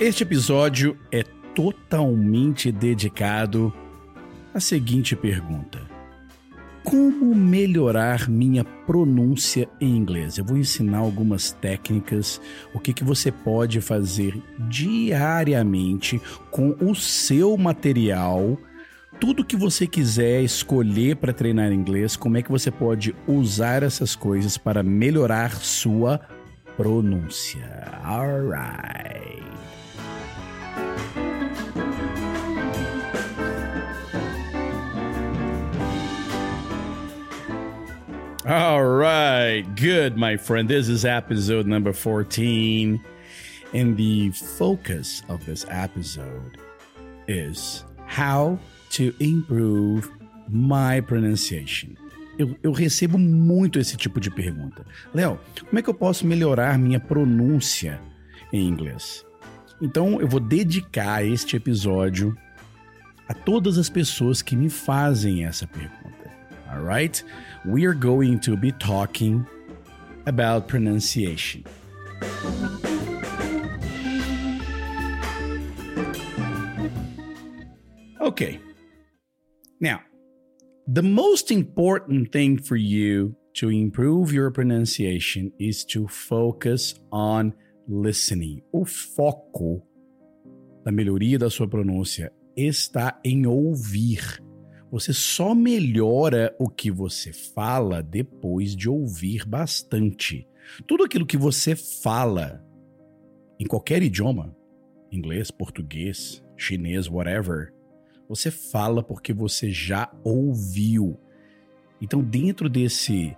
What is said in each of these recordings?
Este episódio é totalmente dedicado à seguinte pergunta: Como melhorar minha pronúncia em inglês? Eu vou ensinar algumas técnicas, o que, que você pode fazer diariamente com o seu material. Tudo que você quiser escolher para treinar inglês, como é que você pode usar essas coisas para melhorar sua pronúncia? Alright. All right, good, my friend. This is episode number 14. And the focus of this episode is how to improve my pronunciation. Eu, eu recebo muito esse tipo de pergunta. Léo, como é que eu posso melhorar minha pronúncia em inglês? Então eu vou dedicar este episódio a todas as pessoas que me fazem essa pergunta. Alright? We are going to be talking about pronunciation. Okay. Now, the most important thing for you to improve your pronunciation is to focus on listening. O foco da melhoria da sua pronúncia está em ouvir. Você só melhora o que você fala depois de ouvir bastante. Tudo aquilo que você fala em qualquer idioma, inglês, português, chinês, whatever, você fala porque você já ouviu. Então, dentro desse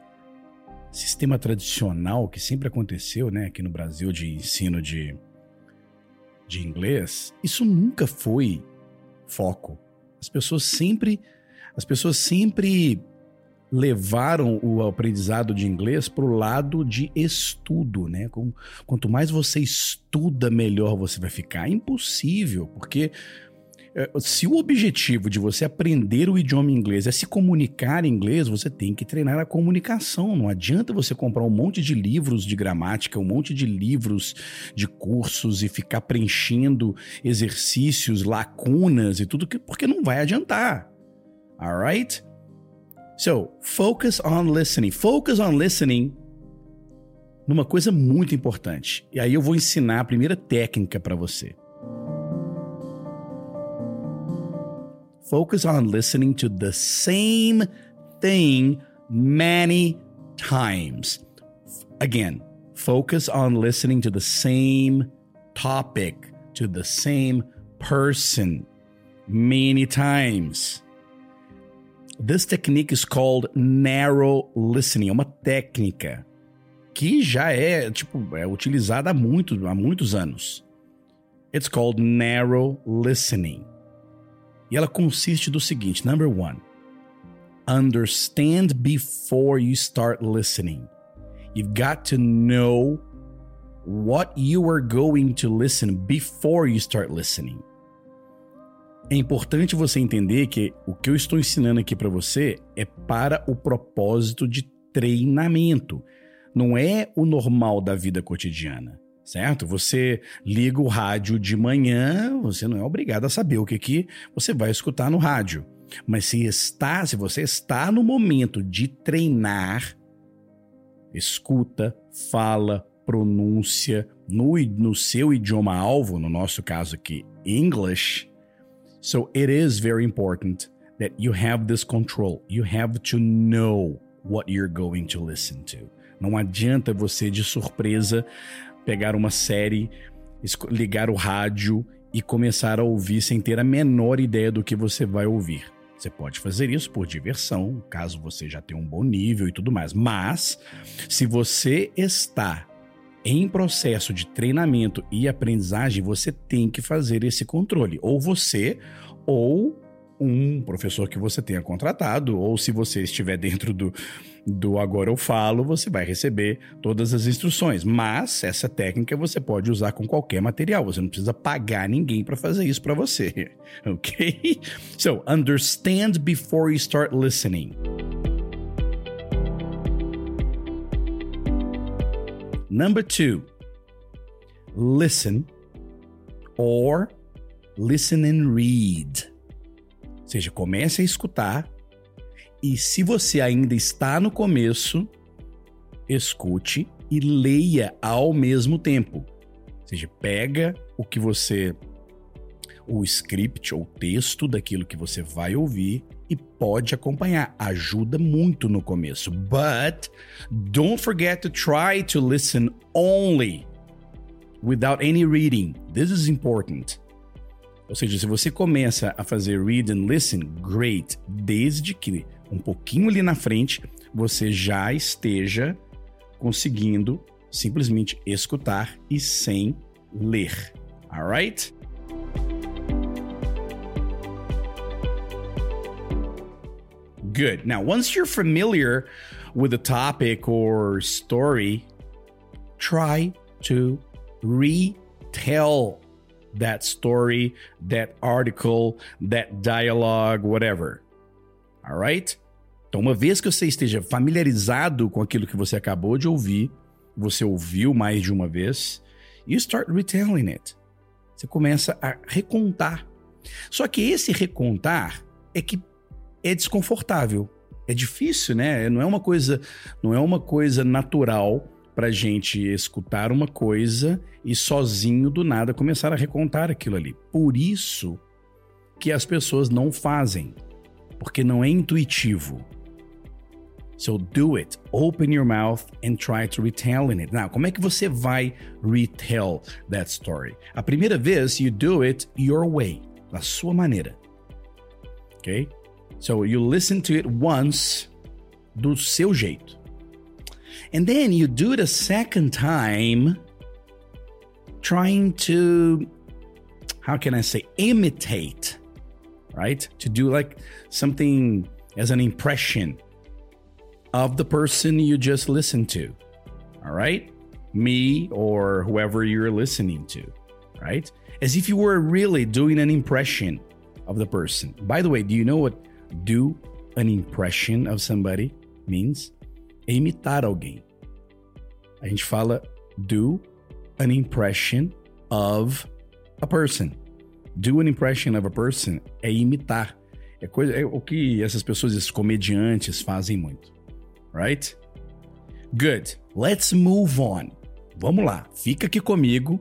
sistema tradicional que sempre aconteceu, né, aqui no Brasil de ensino de, de inglês, isso nunca foi foco. As pessoas sempre as pessoas sempre levaram o aprendizado de inglês para o lado de estudo, né? Quanto mais você estuda, melhor você vai ficar. É impossível, porque se o objetivo de você aprender o idioma inglês é se comunicar em inglês, você tem que treinar a comunicação. Não adianta você comprar um monte de livros de gramática, um monte de livros de cursos e ficar preenchendo exercícios, lacunas e tudo, porque não vai adiantar. All right? So, focus on listening. Focus on listening numa coisa muito importante. E aí eu vou ensinar a primeira técnica para você. Focus on listening to the same thing many times. Again, focus on listening to the same topic, to the same person many times. This technique is called narrow listening. É uma técnica que já é, tipo, é utilizada há, muito, há muitos anos. It's called narrow listening. E ela consiste do seguinte: number one, understand before you start listening. You've got to know what you are going to listen before you start listening. É importante você entender que o que eu estou ensinando aqui para você é para o propósito de treinamento. Não é o normal da vida cotidiana, certo? Você liga o rádio de manhã, você não é obrigado a saber o que, que você vai escutar no rádio. Mas se está, se você está no momento de treinar, escuta, fala, pronúncia no, no seu idioma alvo, no nosso caso aqui, English, So it is very important that you have this control. You have to know what you're going to listen to. Não adianta você de surpresa pegar uma série, ligar o rádio e começar a ouvir sem ter a menor ideia do que você vai ouvir. Você pode fazer isso por diversão, caso você já tenha um bom nível e tudo mais. Mas, se você está em processo de treinamento e aprendizagem, você tem que fazer esse controle. Ou você, ou um professor que você tenha contratado, ou se você estiver dentro do, do Agora Eu Falo, você vai receber todas as instruções. Mas essa técnica você pode usar com qualquer material, você não precisa pagar ninguém para fazer isso para você, ok? So, understand before you start listening. Number two, listen or listen and read. Ou seja, comece a escutar e se você ainda está no começo, escute e leia ao mesmo tempo. Ou seja, pega o que você o script ou texto daquilo que você vai ouvir e pode acompanhar. Ajuda muito no começo. But don't forget to try to listen only without any reading. This is important. Ou seja, se você começa a fazer read and listen, great, desde que um pouquinho ali na frente você já esteja conseguindo simplesmente escutar e sem ler. Alright? Good. Now, once you're familiar with the topic or story, try to retell that story, that article, that dialogue, whatever. All right? Então, uma vez que você esteja familiarizado com aquilo que você acabou de ouvir, você ouviu mais de uma vez, you start retelling it. Você começa a recontar. Só que esse recontar é que é desconfortável. É difícil, né? Não é uma coisa, não é uma coisa natural para gente escutar uma coisa e sozinho do nada começar a recontar aquilo ali. Por isso que as pessoas não fazem, porque não é intuitivo. So do it. Open your mouth and try to retell it. Now, como é que você vai retell that story? A primeira vez, you do it your way, da sua maneira. Ok? So you listen to it once do seu jeito. And then you do it a second time trying to how can I say imitate, right? To do like something as an impression of the person you just listened to. All right? Me or whoever you're listening to, right? As if you were really doing an impression of the person. By the way, do you know what do an impression of somebody means é imitar alguém. A gente fala do an impression of a person. Do an impression of a person é imitar. É, coisa, é o que essas pessoas, esses comediantes, fazem muito. Right? Good. Let's move on. Vamos lá. Fica aqui comigo.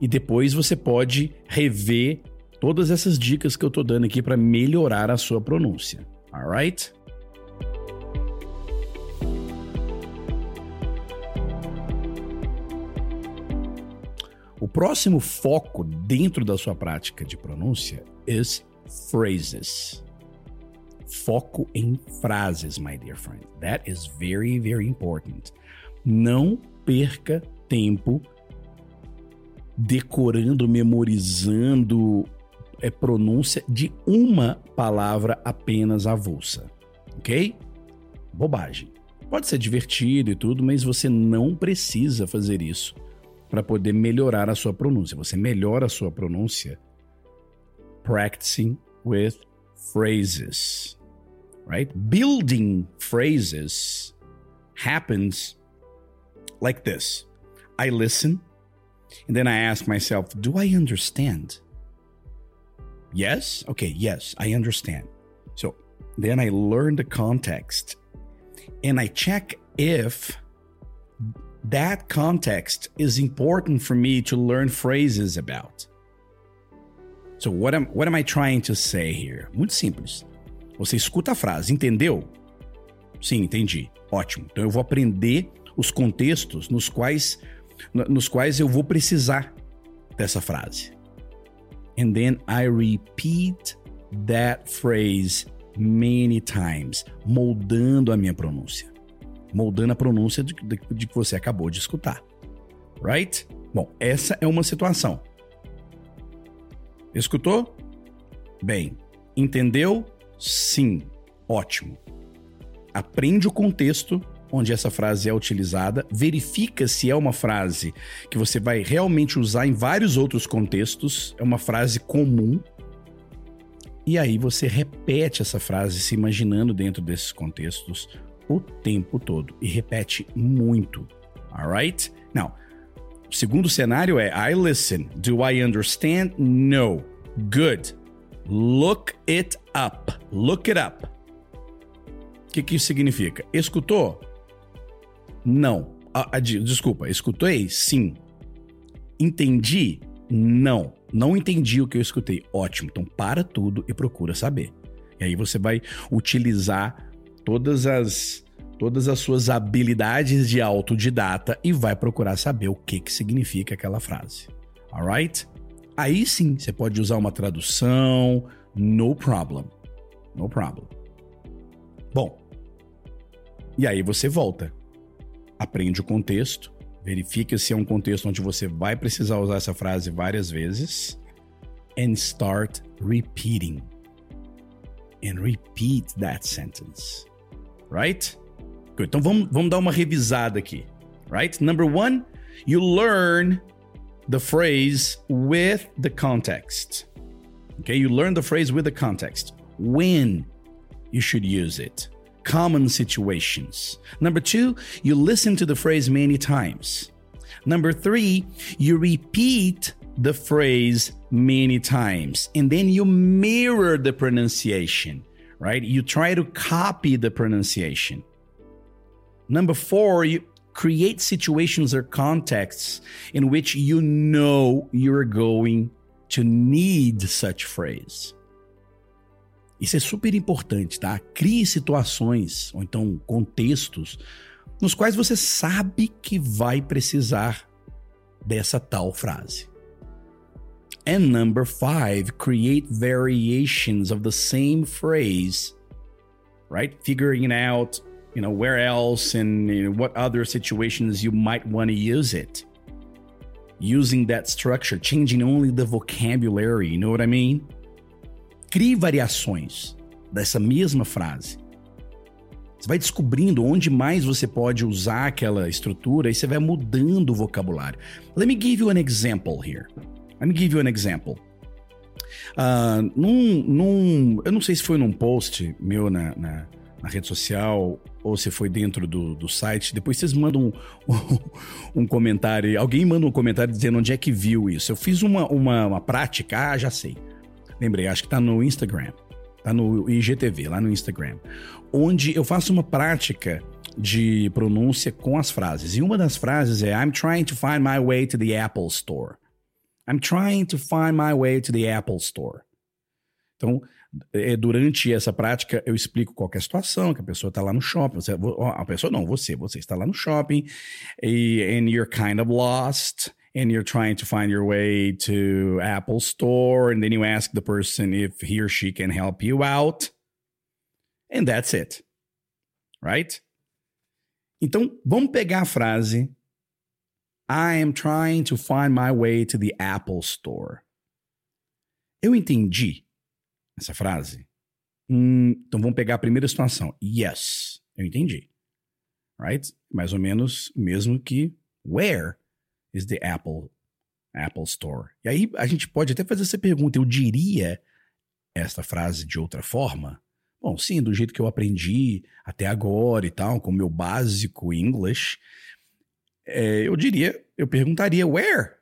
E depois você pode rever todas essas dicas que eu tô dando aqui para melhorar a sua pronúncia. Alright? O próximo foco dentro da sua prática de pronúncia is phrases. Foco em frases, my dear friend. That is very, very important. Não perca tempo decorando, memorizando é pronúncia de uma palavra apenas avulsa, ok? Bobagem. Pode ser divertido e tudo, mas você não precisa fazer isso para poder melhorar a sua pronúncia. Você melhora a sua pronúncia practicing with phrases, right? Building phrases happens like this. I listen and then I ask myself, do I understand? Yes? Okay, yes, I understand. So then I learn the context and I check if that context is important for me to learn phrases about. So what am what am I trying to say here? Muito simples. Você escuta a frase, entendeu? Sim, entendi. Ótimo. Então eu vou aprender os contextos nos quais nos quais eu vou precisar dessa frase. And then I repeat that phrase many times, moldando a minha pronúncia. Moldando a pronúncia de, de, de que você acabou de escutar. Right? Bom, essa é uma situação. Escutou? Bem, Entendeu? Sim. Ótimo. Aprende o contexto onde essa frase é utilizada, verifica se é uma frase que você vai realmente usar em vários outros contextos, é uma frase comum. E aí você repete essa frase se imaginando dentro desses contextos o tempo todo e repete muito. Alright? Now, o segundo cenário é I listen. Do I understand? No. Good. Look it up. Look it up. O que, que isso significa? Escutou? Não. Ah, ah, desculpa, escutei? Sim. Entendi? Não. Não entendi o que eu escutei. Ótimo. Então para tudo e procura saber. E aí você vai utilizar todas as todas as suas habilidades de autodidata e vai procurar saber o que que significa aquela frase. Alright? Aí sim, você pode usar uma tradução, no problem. No problem. Bom, e aí você volta aprende o contexto, verifica se é um contexto onde você vai precisar usar essa frase várias vezes and start repeating. And repeat that sentence. Right? Good. Então vamos, vamos dar uma revisada aqui. Right? Number one, you learn the phrase with the context. Okay, you learn the phrase with the context. When you should use it common situations. Number two, you listen to the phrase many times. Number three, you repeat the phrase many times and then you mirror the pronunciation, right? You try to copy the pronunciation. Number four, you create situations or contexts in which you know you're going to need such phrase. Isso é super importante, tá? Crie situações ou então contextos nos quais você sabe que vai precisar dessa tal frase. And number five, create variations of the same phrase, right? Figuring out, you know, where else and you know, what other situations you might want to use it. Using that structure, changing only the vocabulary, you know what I mean? Crie variações dessa mesma frase. Você vai descobrindo onde mais você pode usar aquela estrutura e você vai mudando o vocabulário. Let me give you an example here. Let me give you an example. Uh, num, num, eu não sei se foi num post meu na, na, na rede social ou se foi dentro do, do site. Depois vocês mandam um, um, comentário. Alguém manda um comentário dizendo onde é que viu isso. Eu fiz uma, uma, uma prática, ah, já sei. Lembrei, acho que tá no Instagram. Tá no IGTV, lá no Instagram. Onde eu faço uma prática de pronúncia com as frases. E uma das frases é I'm trying to find my way to the Apple Store. I'm trying to find my way to the Apple Store. Então, é, durante essa prática, eu explico qual é a situação, que a pessoa está lá no shopping. Você, a pessoa não, você, você está lá no shopping e and you're kind of lost and you're trying to find your way to Apple Store, and then you ask the person if he or she can help you out, and that's it. Right? Então, vamos pegar a frase I am trying to find my way to the Apple Store. Eu entendi essa frase? Hum, então vamos pegar a primeira situação. Yes, eu entendi. Right? Mais ou menos o mesmo que where is the Apple Apple Store. E aí a gente pode até fazer essa pergunta. Eu diria esta frase de outra forma? Bom, sim, do jeito que eu aprendi até agora e tal, com o meu básico English, é, eu diria, eu perguntaria, where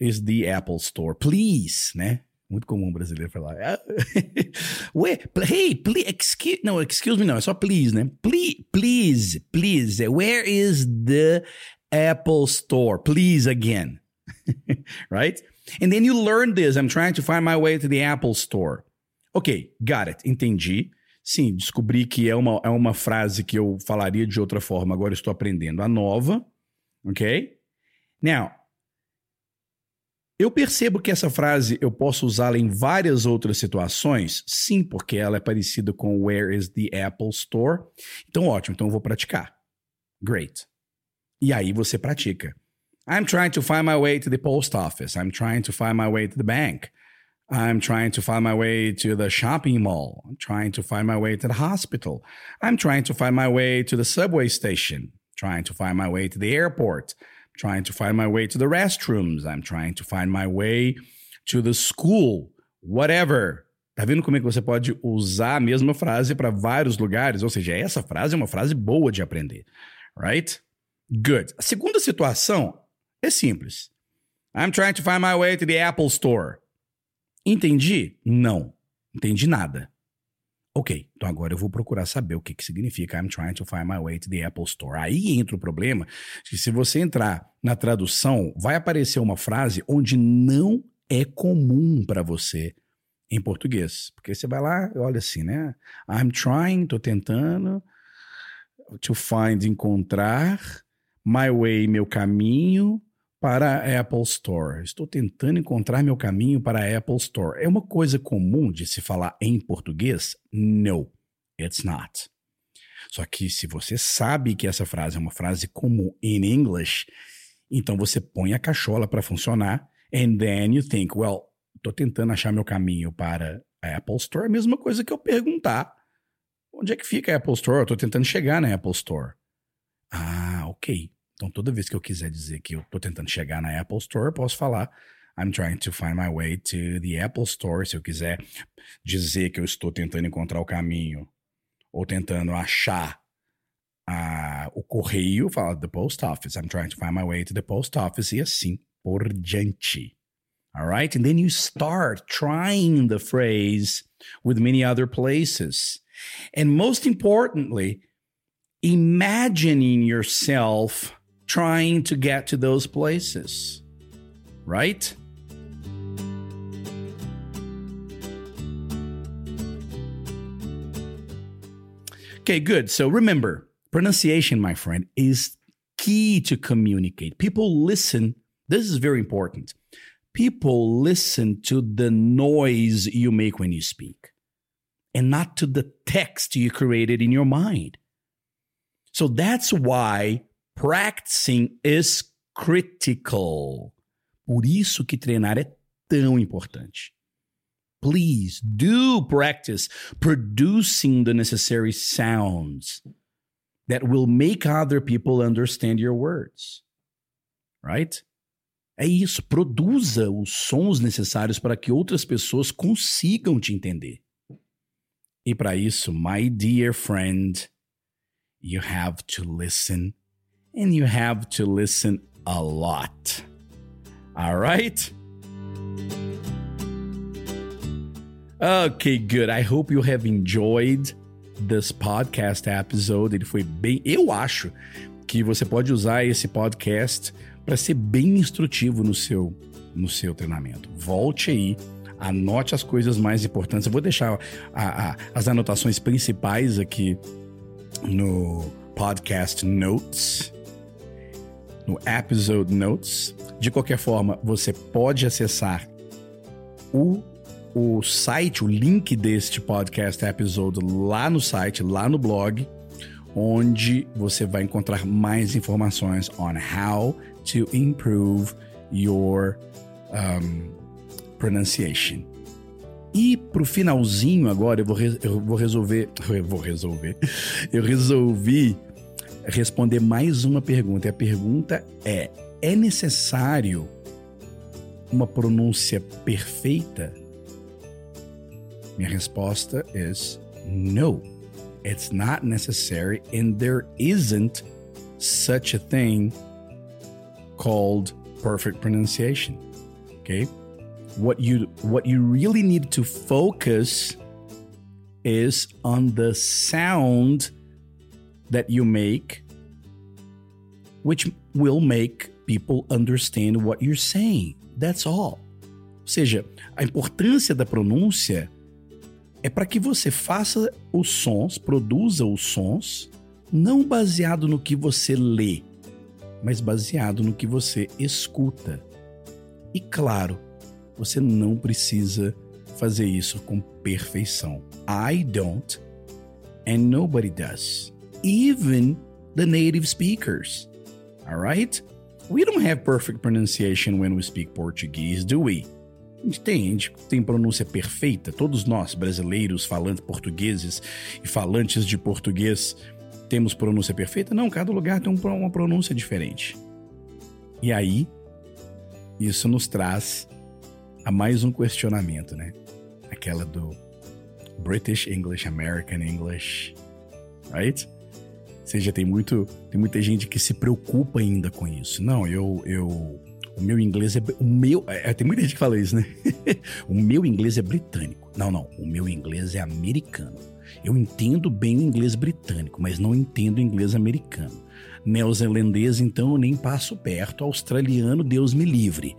is the Apple Store? Please, né? Muito comum brasileiro falar. Where, hey, please, excuse, não, excuse me não, é só please, né? Please, please, please, where is the Apple Store, please again. right? And then you learn this. I'm trying to find my way to the Apple Store. Ok, got it. Entendi. Sim, descobri que é uma, é uma frase que eu falaria de outra forma. Agora estou aprendendo a nova. Ok? Now, eu percebo que essa frase eu posso usá-la em várias outras situações. Sim, porque ela é parecida com Where is the Apple Store? Então, ótimo. Então, eu vou praticar. Great. E aí você pratica. I'm trying to find my way to the post office. I'm trying to find my way to the bank. I'm trying to find my way to the shopping mall. I'm trying to find my way to the hospital. I'm trying to find my way to the subway station. Trying to find my way to the airport. Trying to find my way to the restrooms. I'm trying to find my way to the school. Whatever. Tá vendo como é que você pode usar a mesma frase para vários lugares? Ou seja, essa frase é uma frase boa de aprender. Right? Good. A segunda situação é simples. I'm trying to find my way to the Apple Store. Entendi? Não. Entendi nada. Ok, então agora eu vou procurar saber o que, que significa I'm trying to find my way to the Apple Store. Aí entra o problema que se você entrar na tradução, vai aparecer uma frase onde não é comum para você em português. Porque você vai lá, olha assim, né? I'm trying, tô tentando to find, encontrar, my way, meu caminho para a Apple Store. Estou tentando encontrar meu caminho para a Apple Store. É uma coisa comum de se falar em português? No, it's not. Só que se você sabe que essa frase é uma frase comum em English, então você põe a cachola para funcionar and then you think, well, estou tentando achar meu caminho para a Apple Store, é a mesma coisa que eu perguntar onde é que fica a Apple Store? Estou tentando chegar na Apple Store. Ah, ok. Então toda vez que eu quiser dizer que eu estou tentando chegar na Apple Store, eu posso falar I'm trying to find my way to the Apple Store. Se eu quiser dizer que eu estou tentando encontrar o caminho ou tentando achar uh, o correio, fala the post office. I'm trying to find my way to the post office e assim por diante. All right? And then you start trying the phrase with many other places. And most importantly, imagining yourself trying to get to those places, right? Okay, good. So remember, pronunciation, my friend, is key to communicate. People listen. This is very important people listen to the noise you make when you speak and not to the text you created in your mind. So that's why practicing is critical. Por isso que treinar é tão importante. Please do practice producing the necessary sounds that will make other people understand your words. Right? É isso, produza os sons necessários para que outras pessoas consigam te entender. E para isso, my dear friend, you have to listen and you have to listen a lot. All right? Okay, good. I hope you have enjoyed this podcast episode. Ele foi bem. Eu acho que você pode usar esse podcast para ser bem instrutivo no seu, no seu treinamento. Volte aí, anote as coisas mais importantes. Eu vou deixar a, a, as anotações principais aqui no podcast Notes, no episode Notes. De qualquer forma, você pode acessar o, o site, o link deste podcast episode lá no site, lá no blog, onde você vai encontrar mais informações on how to improve your um, pronunciation. E pro finalzinho agora eu vou, eu vou resolver. Eu vou resolver. Eu resolvi responder mais uma pergunta. E a pergunta é: é necessário uma pronúncia perfeita? Minha resposta é no. It's not necessary and there isn't such a thing called perfect pronunciation. Okay? What you what you really need to focus is on the sound that you make which will make people understand what you're saying. That's all. Ou seja, a importância da pronúncia é para que você faça os sons, produza os sons, não baseado no que você lê, mas baseado no que você escuta. E claro, você não precisa fazer isso com perfeição. I don't, and nobody does. Even the native speakers. All right? We don't have perfect pronunciation when we speak Portuguese, do we? A gente tem, a gente tem pronúncia perfeita. Todos nós, brasileiros, falantes portugueses e falantes de português, temos pronúncia perfeita? Não, cada lugar tem uma pronúncia diferente. E aí, isso nos traz a mais um questionamento, né? Aquela do British English, American English, right? Seja, tem muito, tem muita gente que se preocupa ainda com isso. Não, eu, eu, o meu inglês é, o meu, é, tem muita gente que fala isso, né? o meu inglês é britânico. Não, não, o meu inglês é americano. Eu entendo bem o inglês britânico, mas não entendo o inglês americano. Neozelandês, então, eu nem passo perto. Australiano, Deus me livre.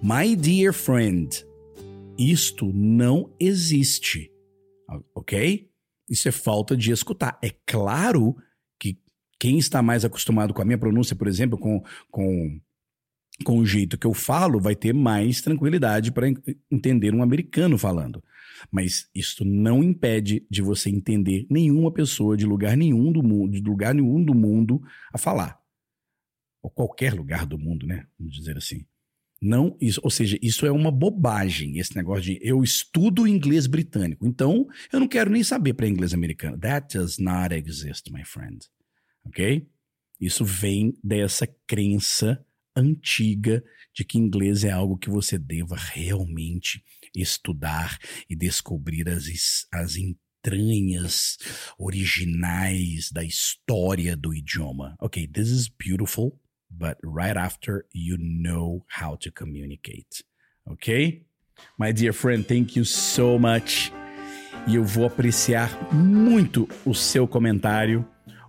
My dear friend, isto não existe, ok? Isso é falta de escutar. É claro quem está mais acostumado com a minha pronúncia, por exemplo, com, com, com o jeito que eu falo, vai ter mais tranquilidade para entender um americano falando. Mas isso não impede de você entender nenhuma pessoa de lugar nenhum do mundo, de lugar nenhum do mundo a falar. Ou qualquer lugar do mundo, né? Vamos dizer assim. Não, isso, ou seja, isso é uma bobagem, esse negócio de eu estudo inglês britânico, então eu não quero nem saber para inglês americano. That does not exist, my friend. Ok? Isso vem dessa crença antiga de que inglês é algo que você deva realmente estudar e descobrir as, as entranhas originais da história do idioma. Ok, this is beautiful but right after you know how to communicate. Ok? My dear friend, thank you so much. E eu vou apreciar muito o seu comentário.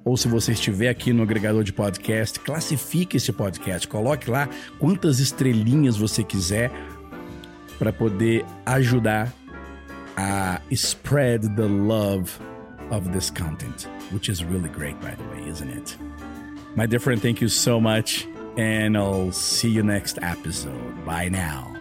Ou se você estiver aqui no agregador de podcast, classifique esse podcast. Coloque lá quantas estrelinhas você quiser para poder ajudar a spread the love of this content, which is really great, by the way, isn't it? My dear friend, thank you so much. And I'll see you next episode. Bye now.